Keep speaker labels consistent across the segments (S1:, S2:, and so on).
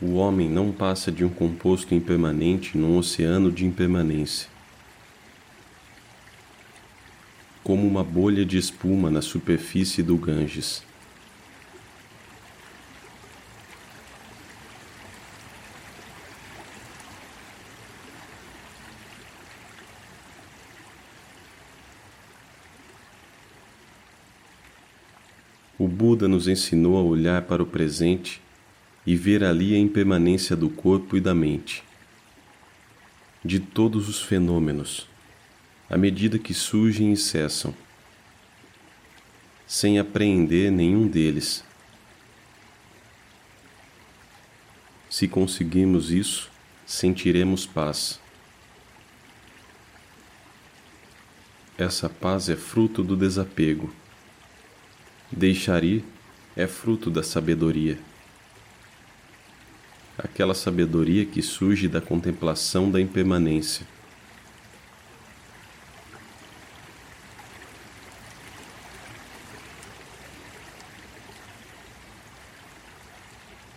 S1: O homem não passa de um composto impermanente num oceano de impermanência. Como uma bolha de espuma na superfície do Ganges. O Buda nos ensinou a olhar para o presente e ver ali a impermanência do corpo e da mente, de todos os fenômenos, à medida que surgem e cessam, sem apreender nenhum deles. Se conseguirmos isso, sentiremos paz. Essa paz é fruto do desapego. Deixar ir é fruto da sabedoria aquela sabedoria que surge da contemplação da impermanência.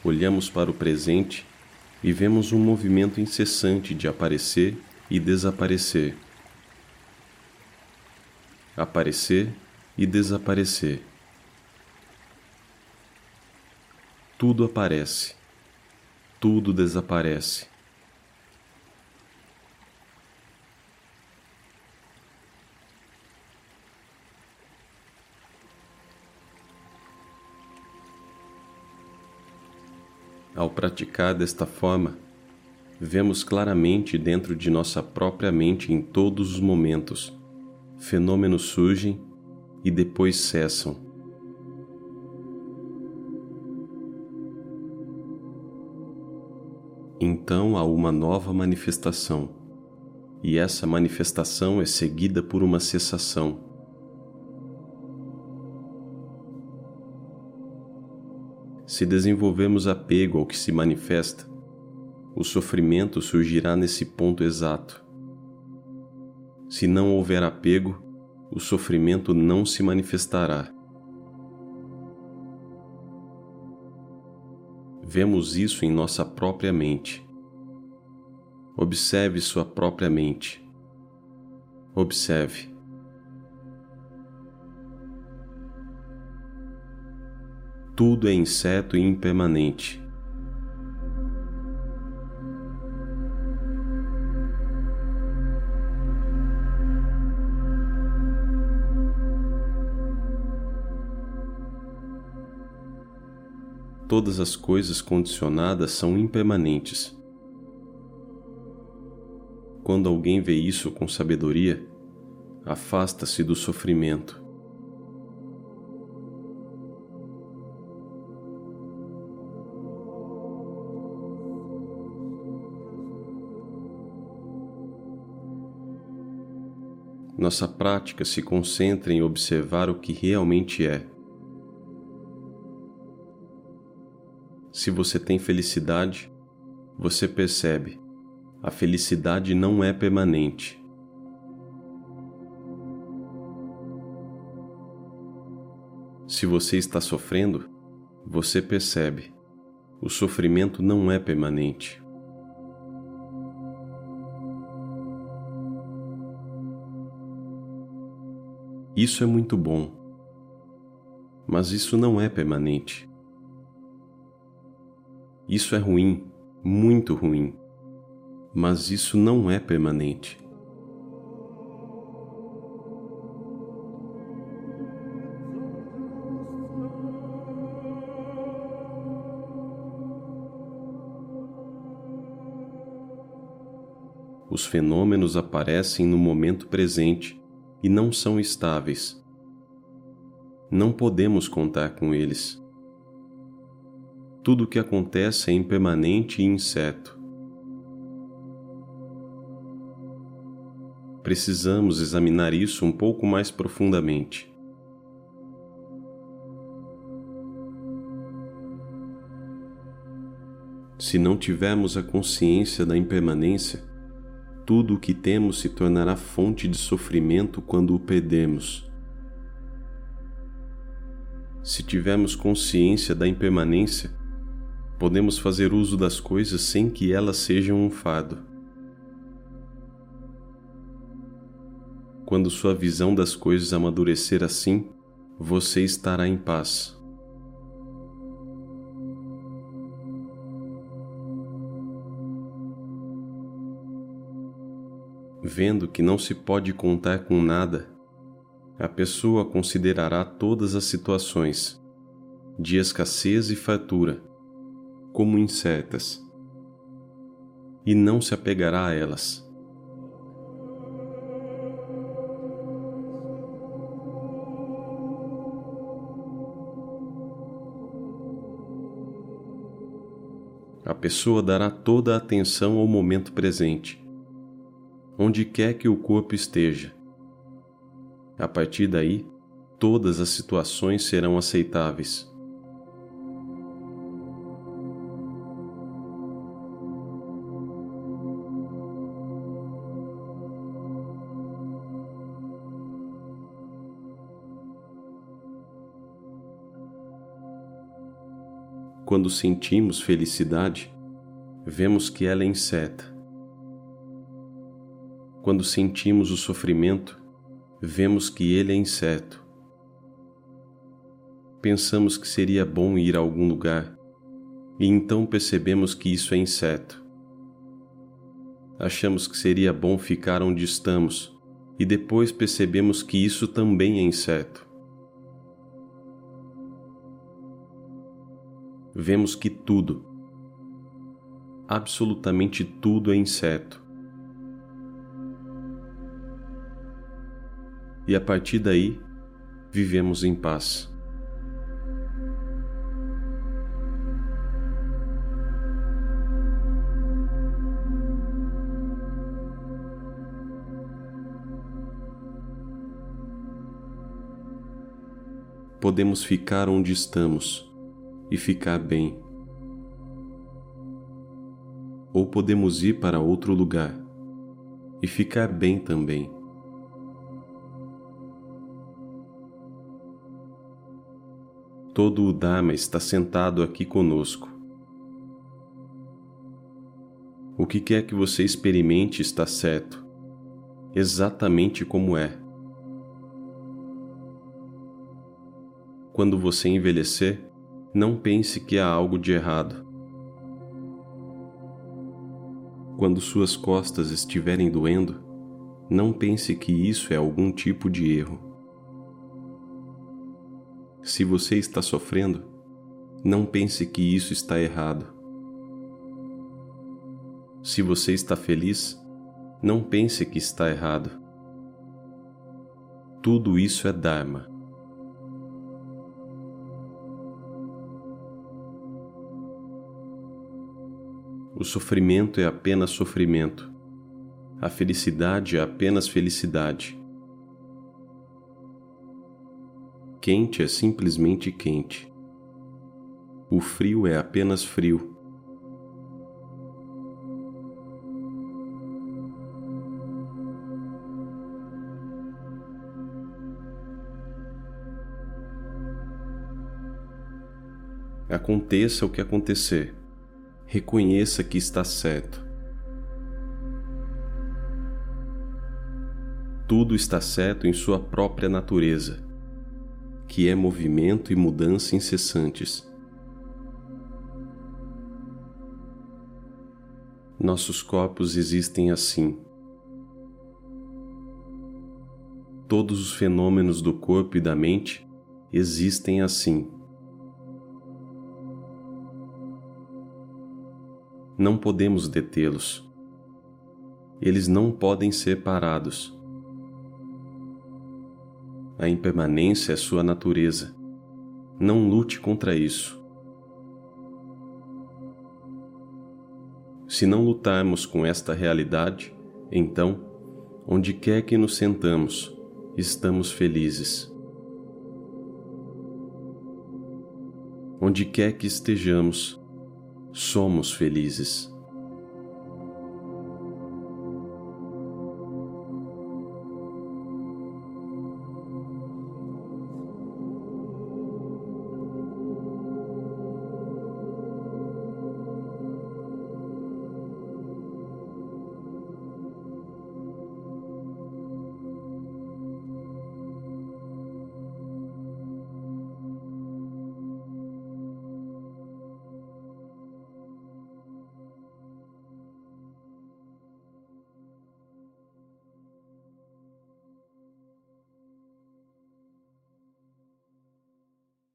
S1: Olhamos para o presente e vemos um movimento incessante de aparecer e desaparecer. Aparecer e desaparecer. Tudo aparece tudo desaparece. Ao praticar desta forma, vemos claramente dentro de nossa própria mente em todos os momentos. Fenômenos surgem e depois cessam. Então há uma nova manifestação, e essa manifestação é seguida por uma cessação. Se desenvolvemos apego ao que se manifesta, o sofrimento surgirá nesse ponto exato. Se não houver apego, o sofrimento não se manifestará. Vemos isso em nossa própria mente. Observe sua própria mente. Observe. Tudo é incerto e impermanente. Todas as coisas condicionadas são impermanentes. Quando alguém vê isso com sabedoria, afasta-se do sofrimento. Nossa prática se concentra em observar o que realmente é. Se você tem felicidade, você percebe, a felicidade não é permanente. Se você está sofrendo, você percebe, o sofrimento não é permanente. Isso é muito bom, mas isso não é permanente. Isso é ruim, muito ruim, mas isso não é permanente. Os fenômenos aparecem no momento presente e não são estáveis. Não podemos contar com eles tudo o que acontece é impermanente e incerto. Precisamos examinar isso um pouco mais profundamente. Se não tivermos a consciência da impermanência, tudo o que temos se tornará fonte de sofrimento quando o perdemos. Se tivermos consciência da impermanência, podemos fazer uso das coisas sem que elas sejam um fardo. Quando sua visão das coisas amadurecer assim, você estará em paz. Vendo que não se pode contar com nada, a pessoa considerará todas as situações, de escassez e fartura, como incertas, e não se apegará a elas. A pessoa dará toda a atenção ao momento presente, onde quer que o corpo esteja. A partir daí, todas as situações serão aceitáveis. Quando sentimos felicidade, vemos que ela é incerta. Quando sentimos o sofrimento, vemos que ele é incerto. Pensamos que seria bom ir a algum lugar e então percebemos que isso é incerto. Achamos que seria bom ficar onde estamos e depois percebemos que isso também é incerto. Vemos que tudo, absolutamente tudo é incerto. E a partir daí, vivemos em paz. Podemos ficar onde estamos e ficar bem. Ou podemos ir para outro lugar e ficar bem também. Todo o Dharma está sentado aqui conosco. O que quer que você experimente está certo, exatamente como é. Quando você envelhecer, não pense que há algo de errado. Quando suas costas estiverem doendo, não pense que isso é algum tipo de erro. Se você está sofrendo, não pense que isso está errado. Se você está feliz, não pense que está errado. Tudo isso é Dharma. O sofrimento é apenas sofrimento. A felicidade é apenas felicidade. Quente é simplesmente quente. O frio é apenas frio. Aconteça o que acontecer reconheça que está certo. Tudo está certo em sua própria natureza, que é movimento e mudança incessantes. Nossos corpos existem assim. Todos os fenômenos do corpo e da mente existem assim. Não podemos detê-los. Eles não podem ser parados. A impermanência é sua natureza. Não lute contra isso. Se não lutarmos com esta realidade, então, onde quer que nos sentamos, estamos felizes. Onde quer que estejamos, somos felizes.